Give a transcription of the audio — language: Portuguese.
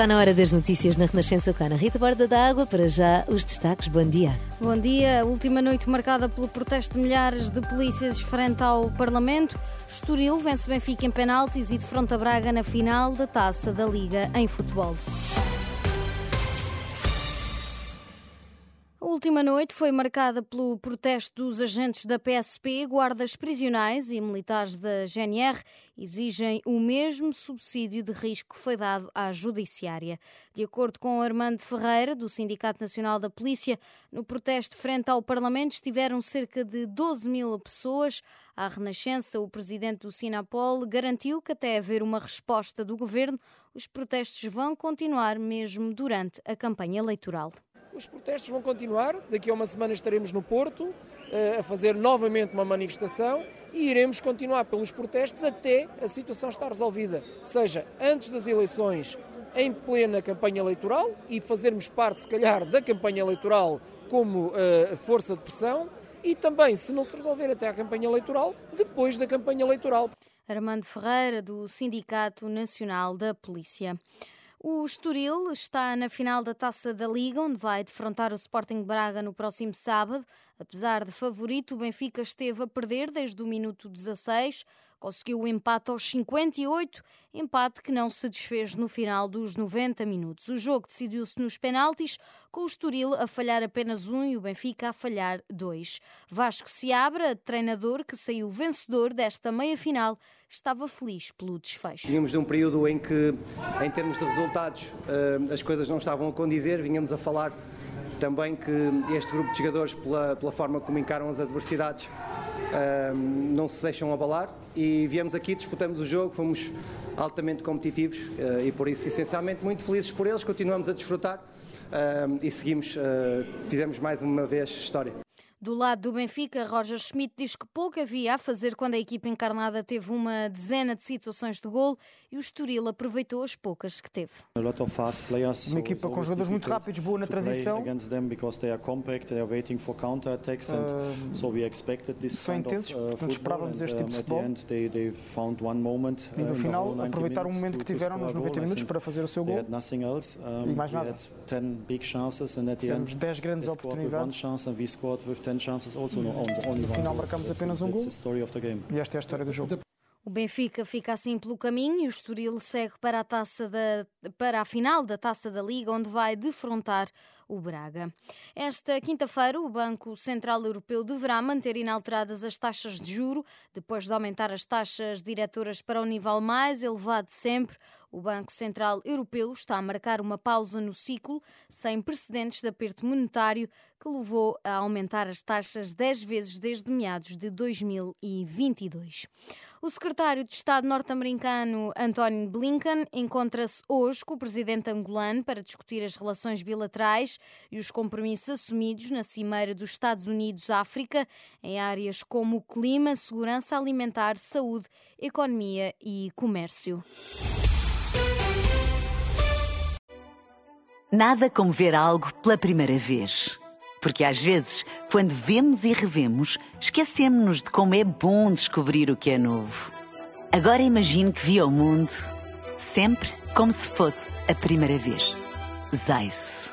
Está na hora das notícias na Renascença Cana. Rita Borda da Água, para já os destaques. Bom dia. Bom dia. Última noite marcada pelo protesto de milhares de polícias frente ao Parlamento. Estoril vence Benfica em penaltis e defronta Braga na final da Taça da Liga em futebol. Última noite foi marcada pelo protesto dos agentes da PSP, guardas prisionais e militares da GNR exigem o mesmo subsídio de risco que foi dado à Judiciária. De acordo com Armando Ferreira, do Sindicato Nacional da Polícia, no protesto frente ao Parlamento estiveram cerca de 12 mil pessoas. À Renascença, o presidente do Sinapol garantiu que até haver uma resposta do governo, os protestos vão continuar mesmo durante a campanha eleitoral. Os protestos vão continuar. Daqui a uma semana estaremos no Porto eh, a fazer novamente uma manifestação e iremos continuar pelos protestos até a situação estar resolvida, seja antes das eleições, em plena campanha eleitoral e fazermos parte, se calhar, da campanha eleitoral como uh, força de pressão e também, se não se resolver até a campanha eleitoral, depois da campanha eleitoral. Armando Ferreira, do Sindicato Nacional da Polícia. O Estoril está na final da Taça da Liga, onde vai defrontar o Sporting Braga no próximo sábado. Apesar de favorito, o Benfica esteve a perder desde o minuto 16, conseguiu o empate aos 58, empate que não se desfez no final dos 90 minutos. O jogo decidiu-se nos penaltis, com o Estoril a falhar apenas um e o Benfica a falhar dois. Vasco Seabra, treinador que saiu vencedor desta meia-final, estava feliz pelo desfecho. Vínhamos de um período em que, em termos de resultados, eh, as coisas não estavam a condizer, vínhamos a falar também que este grupo de jogadores, pela, pela forma como encaram as adversidades, uh, não se deixam abalar e viemos aqui, disputamos o jogo, fomos altamente competitivos uh, e por isso, essencialmente, muito felizes por eles, continuamos a desfrutar uh, e seguimos, fizemos mais uma vez história. Do lado do Benfica, Roger Schmidt diz que pouco havia a fazer quando a equipa encarnada teve uma dezena de situações de gol e o Estoril aproveitou as poucas que teve. Uma equipa com jogadores muito rápidos, boa na transição. Uh, são intensos, uh, portanto esperávamos este tipo de futebol. E no uh, final aproveitaram o momento que tiveram nos 90 minutos para fazer o seu gol. E mais nada. Tivemos 10 grandes oportunidades. 10 chances also no, only No final marcamos apenas um gol. E esta é a história do jogo. O Benfica fica assim pelo caminho e o Estoril segue para a, taça da, para a final da Taça da Liga, onde vai defrontar o Braga. Esta quinta-feira, o Banco Central Europeu deverá manter inalteradas as taxas de juro, depois de aumentar as taxas diretoras para o nível mais elevado de sempre. O Banco Central Europeu está a marcar uma pausa no ciclo, sem precedentes de aperto monetário, que levou a aumentar as taxas 10 vezes desde meados de 2022. O secretário de Estado norte-americano Anthony Blinken encontra-se hoje com o presidente angolano para discutir as relações bilaterais e os compromissos assumidos na Cimeira dos Estados Unidos-África em áreas como o clima, segurança alimentar, saúde, economia e comércio. Nada como ver algo pela primeira vez. Porque às vezes, quando vemos e revemos, esquecemos-nos de como é bom descobrir o que é novo. Agora imagine que viu o mundo sempre como se fosse a primeira vez. Zais.